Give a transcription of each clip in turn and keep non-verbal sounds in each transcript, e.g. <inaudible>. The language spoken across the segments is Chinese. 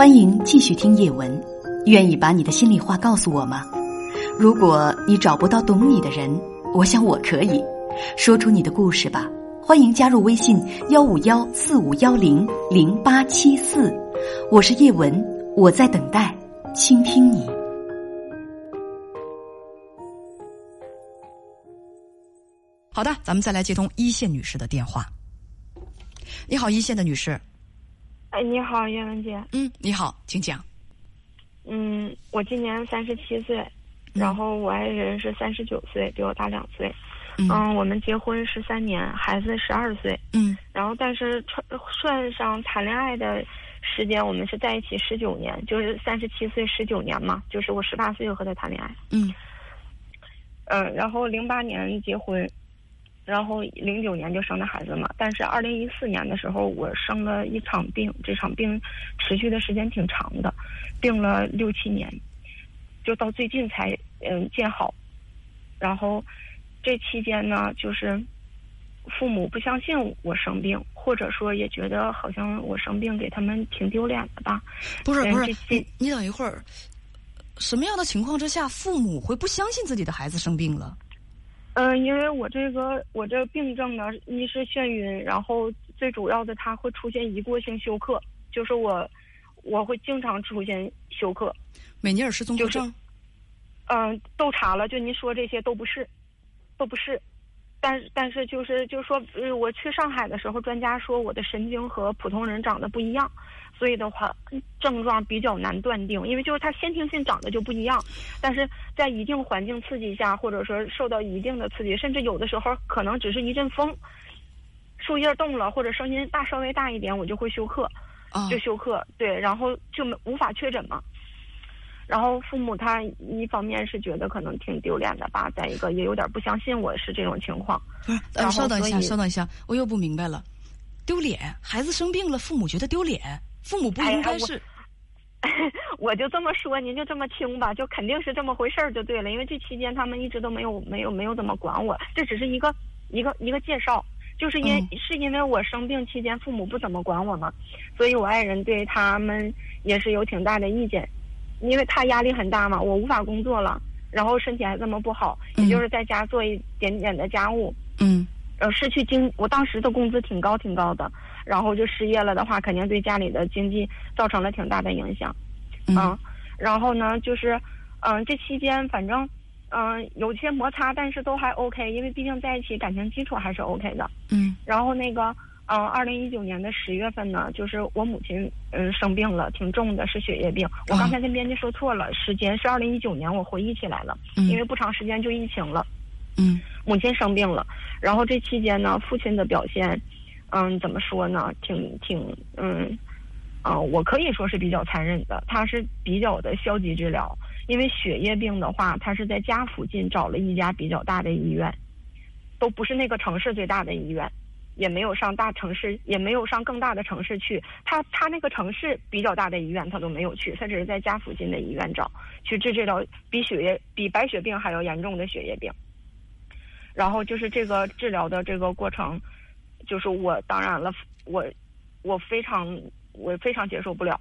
欢迎继续听叶文，愿意把你的心里话告诉我吗？如果你找不到懂你的人，我想我可以，说出你的故事吧。欢迎加入微信幺五幺四五幺零零八七四，我是叶文，我在等待倾听你。好的，咱们再来接通一线女士的电话。你好，一线的女士。哎，你好，叶文姐。嗯，你好，请讲。嗯，我今年三十七岁，然后我爱人是三十九岁，比我大两岁。嗯，我们结婚十三年，孩子十二岁。嗯，然后但是算算上谈恋爱的时间，我们是在一起十九年，就是三十七岁十九年嘛，就是我十八岁就和他谈恋爱。嗯，嗯，然后零八年结婚。然后零九年就生的孩子嘛，但是二零一四年的时候我生了一场病，这场病持续的时间挺长的，病了六七年，就到最近才嗯见好。然后这期间呢，就是父母不相信我生病，或者说也觉得好像我生病给他们挺丢脸的吧？不是不是，你你等一会儿，什么样的情况之下父母会不相信自己的孩子生病了？嗯，因为我这个我这病症呢，一是眩晕，然后最主要的它会出现一过性休克，就是我我会经常出现休克。美尼尔氏综合症。嗯，都查了，就您说这些都不是，都不是。但是但是就是就是说，我去上海的时候，专家说我的神经和普通人长得不一样。所以的话，症状比较难断定，因为就是它先天性长得就不一样，但是在一定环境刺激下，或者说受到一定的刺激，甚至有的时候可能只是一阵风，树叶动了或者声音大稍微大一点，我就会休克，就休克，对，然后就无法确诊嘛。然后父母他一方面是觉得可能挺丢脸的吧，再一个也有点不相信我是这种情况。不是，稍等一下，稍等一下，我又不明白了，丢脸，孩子生病了，父母觉得丢脸。父母不应该是，<laughs> 我就这么说，您就这么听吧，就肯定是这么回事儿就对了。因为这期间他们一直都没有没有没有怎么管我，这只是一个一个一个介绍，就是因是因为我生病期间父母不怎么管我嘛，所以我爱人对他们也是有挺大的意见，因为他压力很大嘛，我无法工作了，然后身体还这么不好，也就是在家做一点点的家务，嗯，呃，失去经，我当时的工资挺高挺高的。然后就失业了的话，肯定对家里的经济造成了挺大的影响，嗯，然后呢，就是，嗯，这期间反正，嗯，有些摩擦，但是都还 OK，因为毕竟在一起，感情基础还是 OK 的，嗯。然后那个，嗯，二零一九年的十月份呢，就是我母亲，嗯，生病了，挺重的，是血液病。我刚才跟编辑说错了，时间是二零一九年，我回忆起来了，因为不长时间就疫情了，嗯，母亲生病了，然后这期间呢，父亲的表现。嗯，怎么说呢？挺挺嗯，啊，我可以说是比较残忍的。他是比较的消极治疗，因为血液病的话，他是在家附近找了一家比较大的医院，都不是那个城市最大的医院，也没有上大城市，也没有上更大的城市去。他他那个城市比较大的医院他都没有去，他只是在家附近的医院找去治治疗比血液比白血病还要严重的血液病。然后就是这个治疗的这个过程。就是我当然了，我我非常我非常接受不了。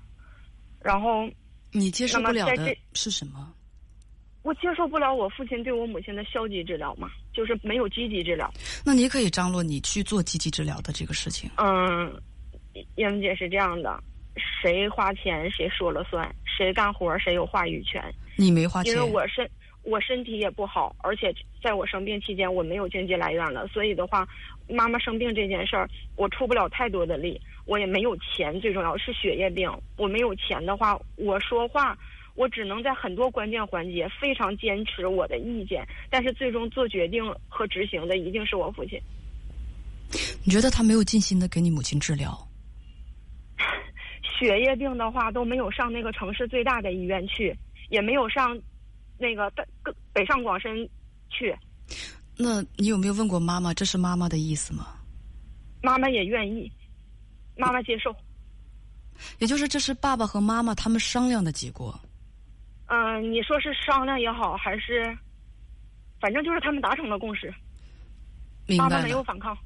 然后你接受不了的是什么？我接受不了我父亲对我母亲的消极治疗嘛，就是没有积极治疗。那你可以张罗你去做积极治疗的这个事情。嗯，燕文姐是这样的，谁花钱谁说了算，谁干活谁有话语权。你没花钱，因为我身我身体也不好，而且在我生病期间我没有经济来源了，所以的话。妈妈生病这件事儿，我出不了太多的力，我也没有钱。最重要是血液病，我没有钱的话，我说话，我只能在很多关键环节非常坚持我的意见，但是最终做决定和执行的一定是我父亲。你觉得他没有尽心的给你母亲治疗？<laughs> 血液病的话都没有上那个城市最大的医院去，也没有上那个北北上广深去。那你有没有问过妈妈？这是妈妈的意思吗？妈妈也愿意，妈妈接受。也就是这是爸爸和妈妈他们商量的结果。嗯，你说是商量也好，还是，反正就是他们达成了共识。妈妈没有反抗。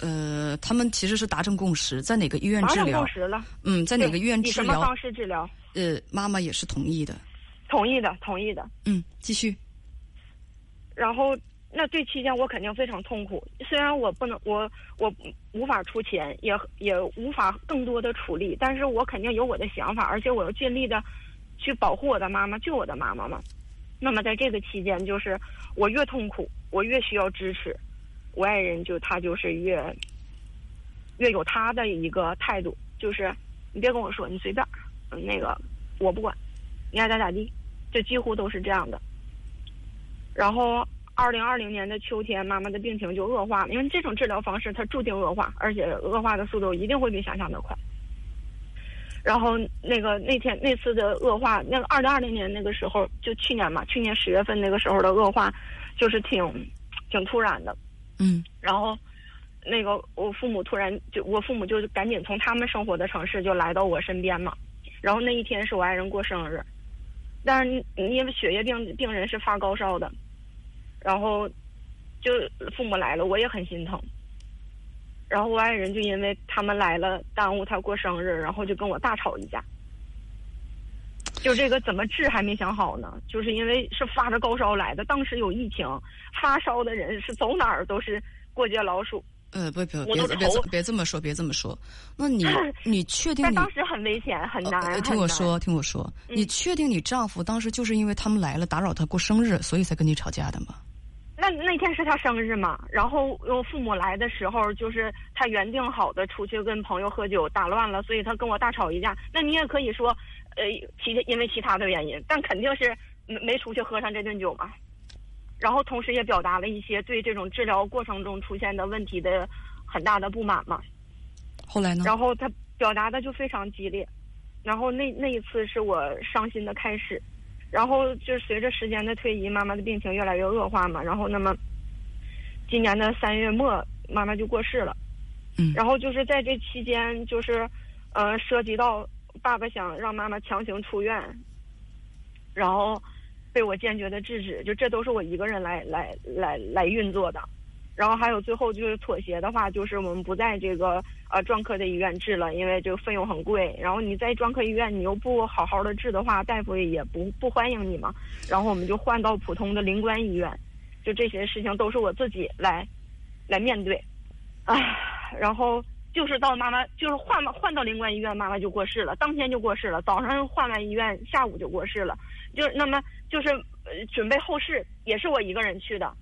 呃，他们其实是达成共识，在哪个医院治疗？达成共识了。嗯，在哪个医院治疗？以什么方式治疗？呃，妈妈也是同意的。同意的，同意的。嗯，继续。然后，那这期间我肯定非常痛苦。虽然我不能，我我无法出钱，也也无法更多的处理，但是我肯定有我的想法，而且我要尽力的去保护我的妈妈，救我的妈妈嘛。那么在这个期间，就是我越痛苦，我越需要支持。我爱人就他就是越越有他的一个态度，就是你别跟我说，你随便，那个我不管，你爱咋咋地，就几乎都是这样的。然后二零二零年的秋天，妈妈的病情就恶化了，因为这种治疗方式它注定恶化，而且恶化的速度一定会比想象的快。然后那个那天那次的恶化，那个二零二零年那个时候，就去年嘛，去年十月份那个时候的恶化，就是挺挺突然的。嗯，然后，那个我父母突然就我父母就赶紧从他们生活的城市就来到我身边嘛。然后那一天是我爱人过生日，但是你因为血液病病人是发高烧的，然后就父母来了，我也很心疼。然后我爱人就因为他们来了耽误他过生日，然后就跟我大吵一架。就这个怎么治还没想好呢？就是因为是发着高烧来的，当时有疫情，发烧的人是走哪儿都是过街老鼠。呃，不不，别别别这么说，别这么说。那你你确定？但当时很危险，很难。听我说，听我说，你确定你丈夫当时就是因为他们来了打扰他过生日，所以才跟你吵架的吗？那那天是他生日嘛？然后我父母来的时候，就是他原定好的出去跟朋友喝酒，打乱了，所以他跟我大吵一架。那你也可以说。呃，其因为其他的原因，但肯定是没没出去喝上这顿酒嘛。然后同时也表达了一些对这种治疗过程中出现的问题的很大的不满嘛。后来呢？然后他表达的就非常激烈。然后那那一次是我伤心的开始。然后就随着时间的推移，妈妈的病情越来越恶化嘛。然后那么今年的三月末，妈妈就过世了。嗯。然后就是在这期间，就是呃，涉及到。爸爸想让妈妈强行出院，然后被我坚决的制止。就这都是我一个人来来来来运作的。然后还有最后就是妥协的话，就是我们不在这个呃专科的医院治了，因为这个费用很贵。然后你在专科医院你又不好好的治的话，大夫也不不欢迎你嘛。然后我们就换到普通的灵官医院。就这些事情都是我自己来来面对，啊，然后。就是到妈妈，就是换换到灵官医院，妈妈就过世了，当天就过世了。早上换完医院，下午就过世了。就那么就是准备后事，也是我一个人去的，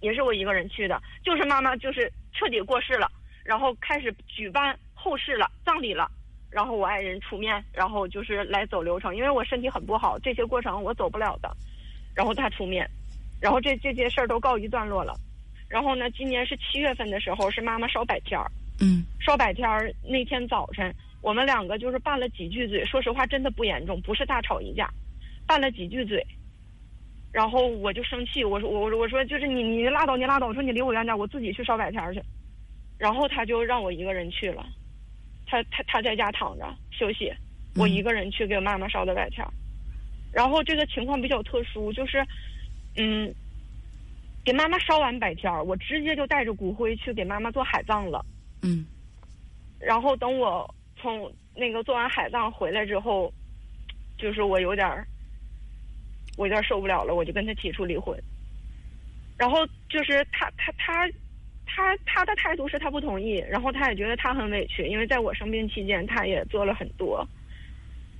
也是我一个人去的。就是妈妈就是彻底过世了，然后开始举办后事了，葬礼了。然后我爱人出面，然后就是来走流程，因为我身体很不好，这些过程我走不了的。然后他出面，然后这这些事儿都告一段落了。然后呢，今年是七月份的时候，是妈妈烧百天儿。嗯，烧百天儿那天早晨，我们两个就是拌了几句嘴。说实话，真的不严重，不是大吵一架，拌了几句嘴。然后我就生气，我说我我我说就是你你拉倒你拉倒，我说你离我远点，我自己去烧百天去。然后他就让我一个人去了，他他他在家躺着休息，我一个人去给妈妈烧的百天。然后这个情况比较特殊，就是嗯，给妈妈烧完百天我直接就带着骨灰去给妈妈做海葬了。嗯，然后等我从那个做完海葬回来之后，就是我有点儿，我有点受不了了，我就跟他提出离婚。然后就是他他他他他的态度是他不同意，然后他也觉得他很委屈，因为在我生病期间他也做了很多。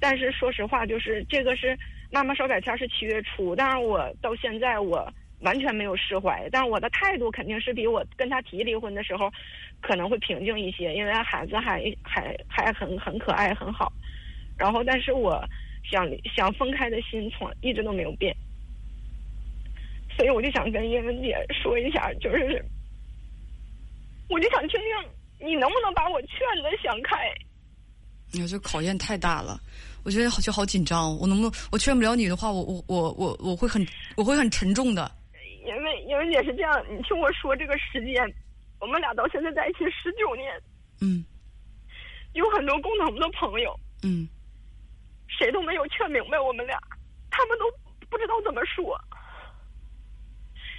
但是说实话，就是这个是妈妈烧百天是七月初，但是我到现在我。完全没有释怀，但是我的态度肯定是比我跟他提离婚的时候可能会平静一些，因为孩子还还还很很可爱很好。然后，但是我想想分开的心从一直都没有变，所以我就想跟叶文姐说一下，就是我就想听听你能不能把我劝的想开。你这考验太大了，我觉得好就好紧张。我能不能我劝不了你的话，我我我我我会很我会很沉重的。因为因为也是这样，你听我说这个时间，我们俩到现在在一起十九年，嗯，有很多共同的朋友，嗯，谁都没有劝明白我们俩，他们都不知道怎么说。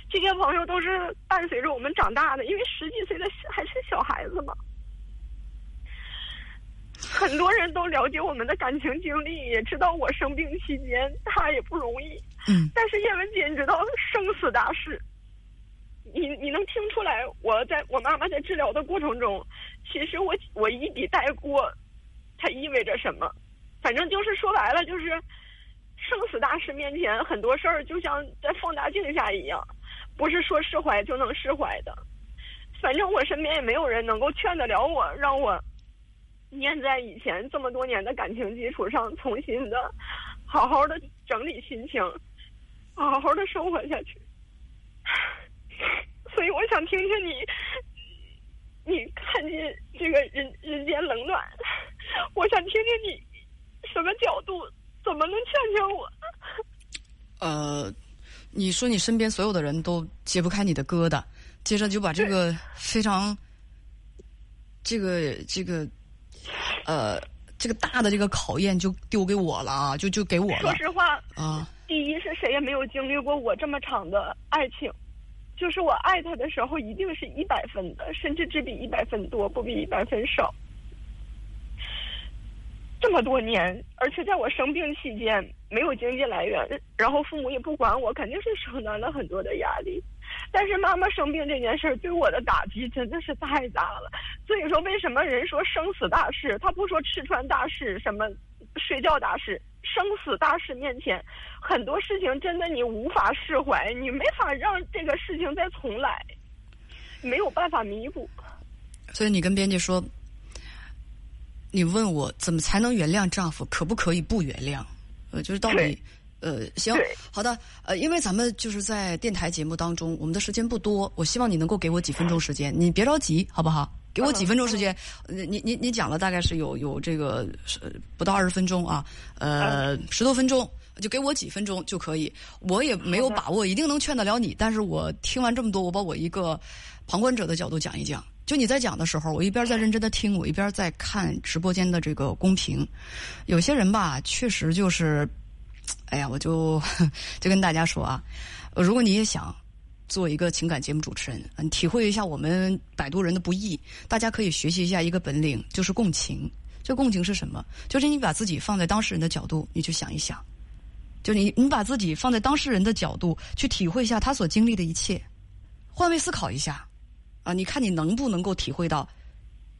这些朋友都是伴随着我们长大的，因为十几岁的还是小孩子嘛。很多人都了解我们的感情经历，也知道我生病期间他也不容易。嗯。但是叶文姐，你知道生死大事，你你能听出来？我在我妈妈在治疗的过程中，其实我我一笔带过，它意味着什么？反正就是说白了，就是生死大事面前，很多事儿就像在放大镜下一样，不是说释怀就能释怀的。反正我身边也没有人能够劝得了我，让我。念在以前这么多年的感情基础上，重新的好好的整理心情，好好的生活下去。<sighs> 所以我想听听你，你看见这个人人间冷暖，我想听听你什么角度，怎么能劝劝我？<laughs> 呃，你说你身边所有的人都解不开你的疙瘩，接着就把这个非常这个这个。呃，这个大的这个考验就丢给我了啊，就就给我了。说实话啊，第一是谁也没有经历过我这么长的爱情，就是我爱他的时候一定是一百分的，甚至只比一百分多，不比一百分少。这么多年，而且在我生病期间没有经济来源，然后父母也不管我，肯定是承担了很多的压力。但是妈妈生病这件事儿对我的打击真的是太大了，所以说为什么人说生死大事，他不说吃穿大事，什么睡觉大事，生死大事面前，很多事情真的你无法释怀，你没法让这个事情再重来，没有办法弥补。所以你跟编辑说，你问我怎么才能原谅丈夫，可不可以不原谅？呃，就是到底。呃，行，好的，呃，因为咱们就是在电台节目当中，我们的时间不多，我希望你能够给我几分钟时间，你别着急，好不好？给我几分钟时间，你你你讲了大概是有有这个不到二十分钟啊，呃，十多分钟，就给我几分钟就可以。我也没有把握一定能劝得了你，但是我听完这么多，我把我一个旁观者的角度讲一讲。就你在讲的时候，我一边在认真的听，我一边在看直播间的这个公屏。有些人吧，确实就是。哎呀，我就 <laughs> 就跟大家说啊，如果你也想做一个情感节目主持人，你体会一下我们摆渡人的不易，大家可以学习一下一个本领，就是共情。这共情是什么？就是你把自己放在当事人的角度，你去想一想，就你你把自己放在当事人的角度去体会一下他所经历的一切，换位思考一下啊，你看你能不能够体会到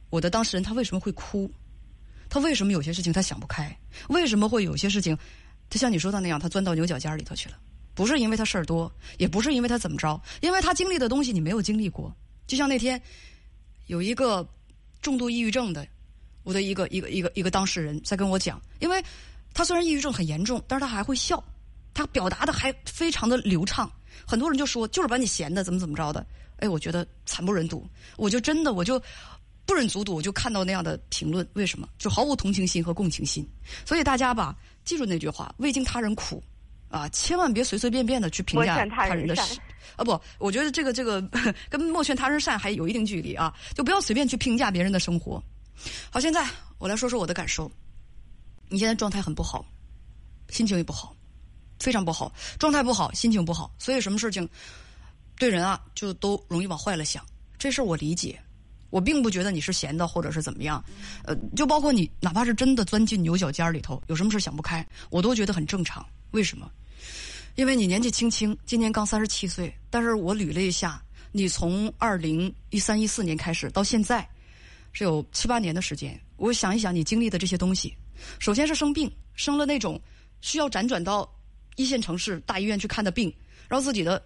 我的当事人他为什么会哭，他为什么有些事情他想不开，为什么会有些事情。就像你说的那样，他钻到牛角尖里头去了，不是因为他事儿多，也不是因为他怎么着，因为他经历的东西你没有经历过。就像那天有一个重度抑郁症的，我的一个一个一个一个当事人在跟我讲，因为他虽然抑郁症很严重，但是他还会笑，他表达的还非常的流畅。很多人就说就是把你闲的怎么怎么着的，哎，我觉得惨不忍睹，我就真的我就不忍卒睹，我就看到那样的评论，为什么？就毫无同情心和共情心。所以大家吧。记住那句话，未经他人苦，啊，千万别随随便便的去评价他人的事，啊不，我觉得这个这个跟莫劝他人善还有一定距离啊，就不要随便去评价别人的生活。好，现在我来说说我的感受。你现在状态很不好，心情也不好，非常不好，状态不好，心情不好，所以什么事情对人啊就都容易往坏了想。这事儿我理解。我并不觉得你是闲的，或者是怎么样，呃，就包括你，哪怕是真的钻进牛角尖里头，有什么事想不开，我都觉得很正常。为什么？因为你年纪轻轻，今年刚三十七岁，但是我捋了一下，你从二零一三一四年开始到现在，是有七八年的时间。我想一想，你经历的这些东西，首先是生病，生了那种需要辗转到一线城市大医院去看的病，然后自己的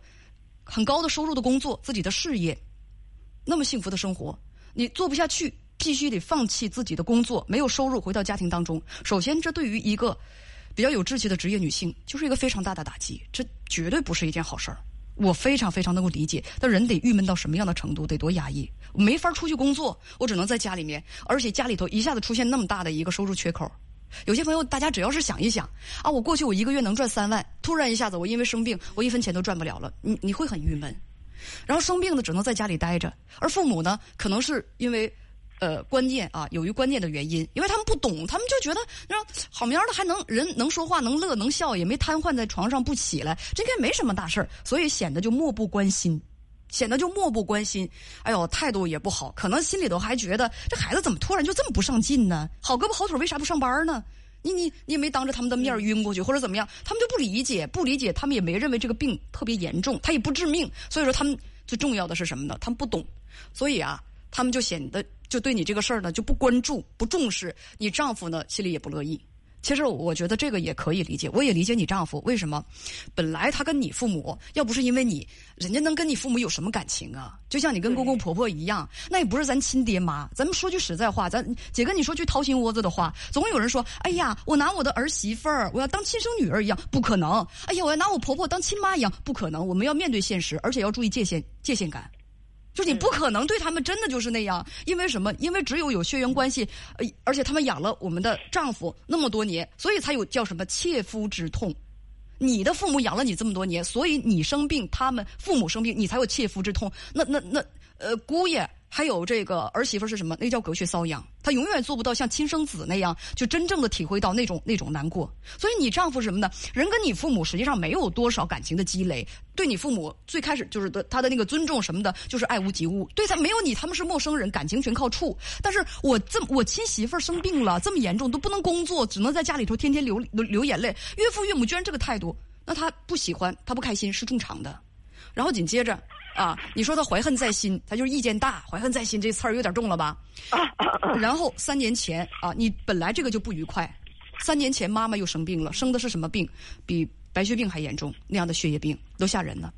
很高的收入的工作，自己的事业，那么幸福的生活。你做不下去，必须得放弃自己的工作，没有收入，回到家庭当中。首先，这对于一个比较有志气的职业女性，就是一个非常大的打击。这绝对不是一件好事儿。我非常非常能够理解，但人得郁闷到什么样的程度，得多压抑，没法出去工作，我只能在家里面，而且家里头一下子出现那么大的一个收入缺口。有些朋友，大家只要是想一想啊，我过去我一个月能赚三万，突然一下子我因为生病，我一分钱都赚不了了，你你会很郁闷。然后生病的只能在家里待着，而父母呢，可能是因为呃观念啊，由于观念的原因，因为他们不懂，他们就觉得那好苗的还能人能说话能乐能笑，也没瘫痪在床上不起来，这应该没什么大事儿，所以显得就漠不关心。显得就漠不关心，哎呦，态度也不好，可能心里头还觉得这孩子怎么突然就这么不上进呢？好胳膊好腿，为啥不上班呢？你你你也没当着他们的面晕过去，或者怎么样？他们就不理解，不理解，他们也没认为这个病特别严重，他也不致命。所以说，他们最重要的是什么呢？他们不懂，所以啊，他们就显得就对你这个事儿呢就不关注、不重视。你丈夫呢心里也不乐意。其实我觉得这个也可以理解，我也理解你丈夫为什么。本来他跟你父母要不是因为你，人家能跟你父母有什么感情啊？就像你跟公公婆婆一样，那也不是咱亲爹妈。咱们说句实在话，咱姐跟你说句掏心窝子的话，总有人说：“哎呀，我拿我的儿媳妇儿，我要当亲生女儿一样，不可能。”哎呀，我要拿我婆婆当亲妈一样，不可能。我们要面对现实，而且要注意界限，界限感。就你不可能对他们真的就是那样，因为什么？因为只有有血缘关系，呃，而且他们养了我们的丈夫那么多年，所以才有叫什么切肤之痛。你的父母养了你这么多年，所以你生病，他们父母生病，你才有切肤之痛。那那那，呃，姑爷。还有这个儿媳妇是什么？那叫隔靴搔痒，她永远做不到像亲生子那样，就真正的体会到那种那种难过。所以你丈夫什么呢？人跟你父母实际上没有多少感情的积累，对你父母最开始就是的他的那个尊重什么的，就是爱屋及乌。对他没有你，他们是陌生人，感情全靠处。但是我这我亲媳妇生病了，这么严重都不能工作，只能在家里头天天流流眼泪。岳父岳母居然这个态度，那他不喜欢，他不开心是正常的。然后紧接着。啊，你说他怀恨在心，他就是意见大，怀恨在心这词儿有点重了吧？然后三年前啊，你本来这个就不愉快，三年前妈妈又生病了，生的是什么病？比白血病还严重，那样的血液病都吓人呢。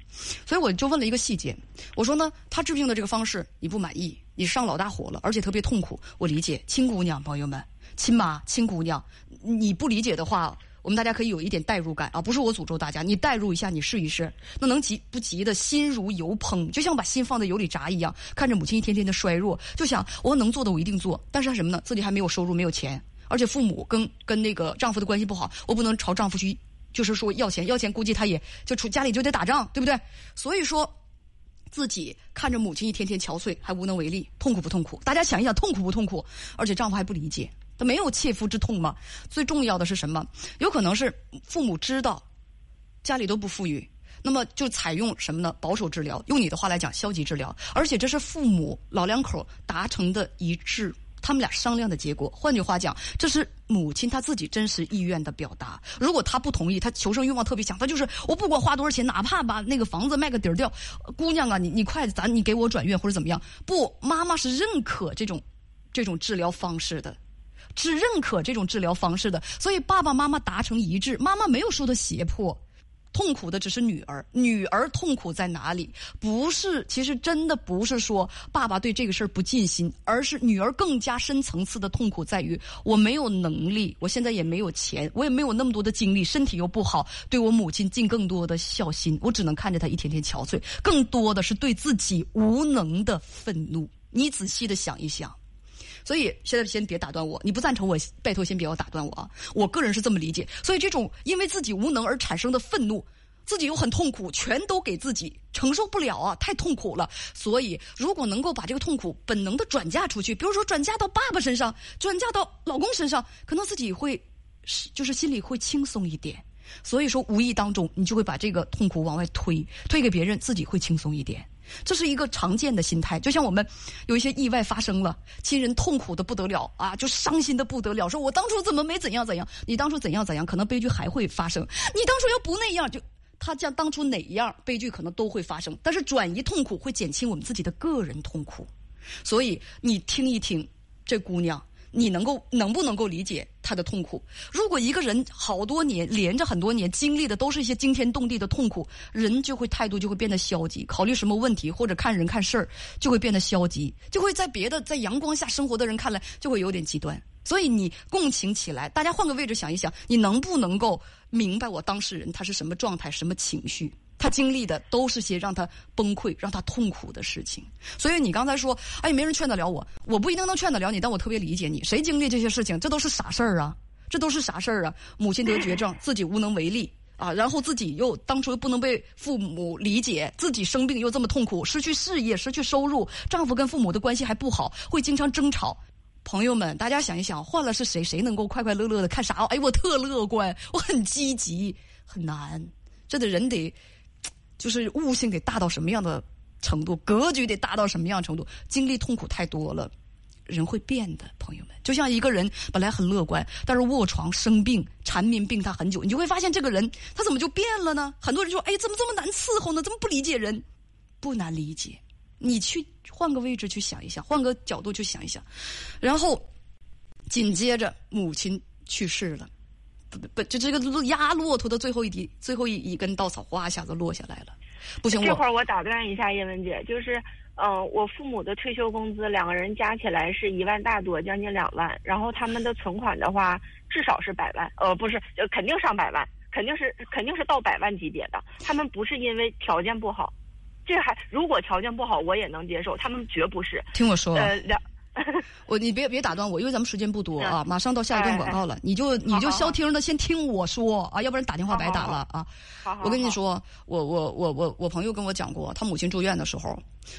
所以我就问了一个细节，我说呢，他治病的这个方式你不满意，你上老大火了，而且特别痛苦，我理解。亲姑娘朋友们，亲妈亲姑娘，你不理解的话。我们大家可以有一点代入感啊，不是我诅咒大家，你代入一下，你试一试，那能急不急的心如油烹，就像把心放在油里炸一样，看着母亲一天天的衰弱，就想我能做的我一定做，但是什么呢？自己还没有收入，没有钱，而且父母跟跟那个丈夫的关系不好，我不能朝丈夫去，就是说要钱，要钱估计他也就出家里就得打仗，对不对？所以说，自己看着母亲一天天憔悴，还无能为力，痛苦不痛苦？大家想一想，痛苦不痛苦？而且丈夫还不理解。没有切肤之痛吗？最重要的是什么？有可能是父母知道家里都不富裕，那么就采用什么呢？保守治疗。用你的话来讲，消极治疗。而且这是父母老两口达成的一致，他们俩商量的结果。换句话讲，这是母亲她自己真实意愿的表达。如果她不同意，她求生欲望特别强，她就是我不管花多少钱，哪怕把那个房子卖个底儿掉。姑娘啊，你你快，咱你给我转院或者怎么样？不，妈妈是认可这种这种治疗方式的。只认可这种治疗方式的，所以爸爸妈妈达成一致。妈妈没有受到胁迫，痛苦的只是女儿。女儿痛苦在哪里？不是，其实真的不是说爸爸对这个事儿不尽心，而是女儿更加深层次的痛苦在于我没有能力，我现在也没有钱，我也没有那么多的精力，身体又不好，对我母亲尽更多的孝心，我只能看着她一天天憔悴。更多的是对自己无能的愤怒。你仔细的想一想。所以现在先别打断我，你不赞成我，拜托先别要打断我啊！我个人是这么理解。所以这种因为自己无能而产生的愤怒，自己又很痛苦，全都给自己承受不了啊，太痛苦了。所以如果能够把这个痛苦本能的转嫁出去，比如说转嫁到爸爸身上，转嫁到老公身上，可能自己会是就是心里会轻松一点。所以说无意当中你就会把这个痛苦往外推，推给别人，自己会轻松一点。这是一个常见的心态，就像我们有一些意外发生了，亲人痛苦的不得了啊，就伤心的不得了，说我当初怎么没怎样怎样？你当初怎样怎样？可能悲剧还会发生。你当初要不那样，就他将当初哪一样悲剧可能都会发生。但是转移痛苦会减轻我们自己的个人痛苦，所以你听一听这姑娘。你能够能不能够理解他的痛苦？如果一个人好多年连着很多年经历的都是一些惊天动地的痛苦，人就会态度就会变得消极，考虑什么问题或者看人看事儿就会变得消极，就会在别的在阳光下生活的人看来就会有点极端。所以你共情起来，大家换个位置想一想，你能不能够明白我当事人他是什么状态、什么情绪？他经历的都是些让他崩溃、让他痛苦的事情，所以你刚才说，哎，没人劝得了我，我不一定能劝得了你，但我特别理解你。谁经历这些事情，这都是啥事儿啊，这都是啥事儿啊？母亲得绝症，<laughs> 自己无能为力。啊，然后自己又当初又不能被父母理解，自己生病又这么痛苦，失去事业，失去收入，丈夫跟父母的关系还不好，会经常争吵。朋友们，大家想一想，换了是谁，谁能够快快乐乐的看啥？哎，我特乐观，我很积极，很难。这得人得，就是悟性得大到什么样的程度，格局得大到什么样程度，经历痛苦太多了。人会变的，朋友们，就像一个人本来很乐观，但是卧床生病，缠绵病榻很久，你就会发现这个人他怎么就变了呢？很多人说：“哎，怎么这么难伺候呢？怎么不理解人？”不难理解，你去换个位置去想一想，换个角度去想一想，然后紧接着母亲去世了，不不，就这个压骆驼的最后一滴、最后一一根稻草，哗一下子落下来了。不行，这会儿我打断一下叶文姐，就是。嗯，我父母的退休工资两个人加起来是一万大多，将近两万。然后他们的存款的话，至少是百万，呃，不是，呃肯定上百万，肯定是肯定是到百万级别的。他们不是因为条件不好，这还如果条件不好我也能接受，他们绝不是。听我说，呃，两。<laughs> 我你别别打断我，因为咱们时间不多啊，马上到下一段广告了，你就你就消停的先听我说啊，要不然打电话白打了啊。我跟你说，我我我我我朋友跟我讲过，他母亲住院的时候，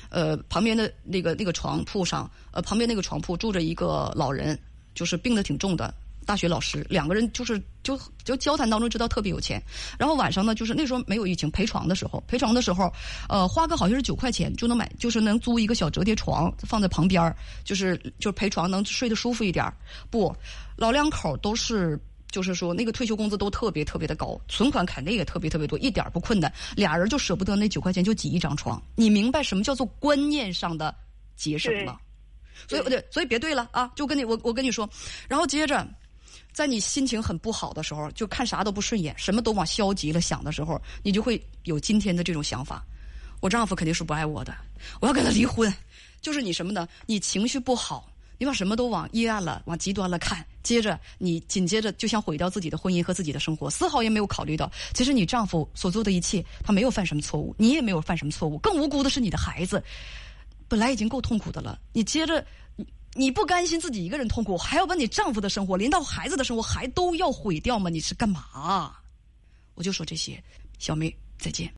呃，旁边的那个那个床铺上，呃，旁边那个床铺住着一个老人，就是病的挺重的。大学老师两个人就是就就交谈当中知道特别有钱，然后晚上呢就是那时候没有疫情陪床的时候陪床的时候，呃花个好像是九块钱就能买就是能租一个小折叠床放在旁边就是就是陪床能睡得舒服一点不，老两口都是就是说那个退休工资都特别特别的高，存款肯定也特别特别多，一点不困难，俩人就舍不得那九块钱就挤一张床，你明白什么叫做观念上的节省吗？所以对，所以别对了啊，就跟你我我跟你说，然后接着。在你心情很不好的时候，就看啥都不顺眼，什么都往消极了想的时候，你就会有今天的这种想法。我丈夫肯定是不爱我的，我要跟他离婚。就是你什么呢？你情绪不好，你把什么都往阴暗了、往极端了看，接着你紧接着就想毁掉自己的婚姻和自己的生活，丝毫也没有考虑到，其实你丈夫所做的一切，他没有犯什么错误，你也没有犯什么错误，更无辜的是你的孩子，本来已经够痛苦的了，你接着。你不甘心自己一个人痛苦，还要把你丈夫的生活，连到孩子的生活，还都要毁掉吗？你是干嘛？我就说这些，小妹再见。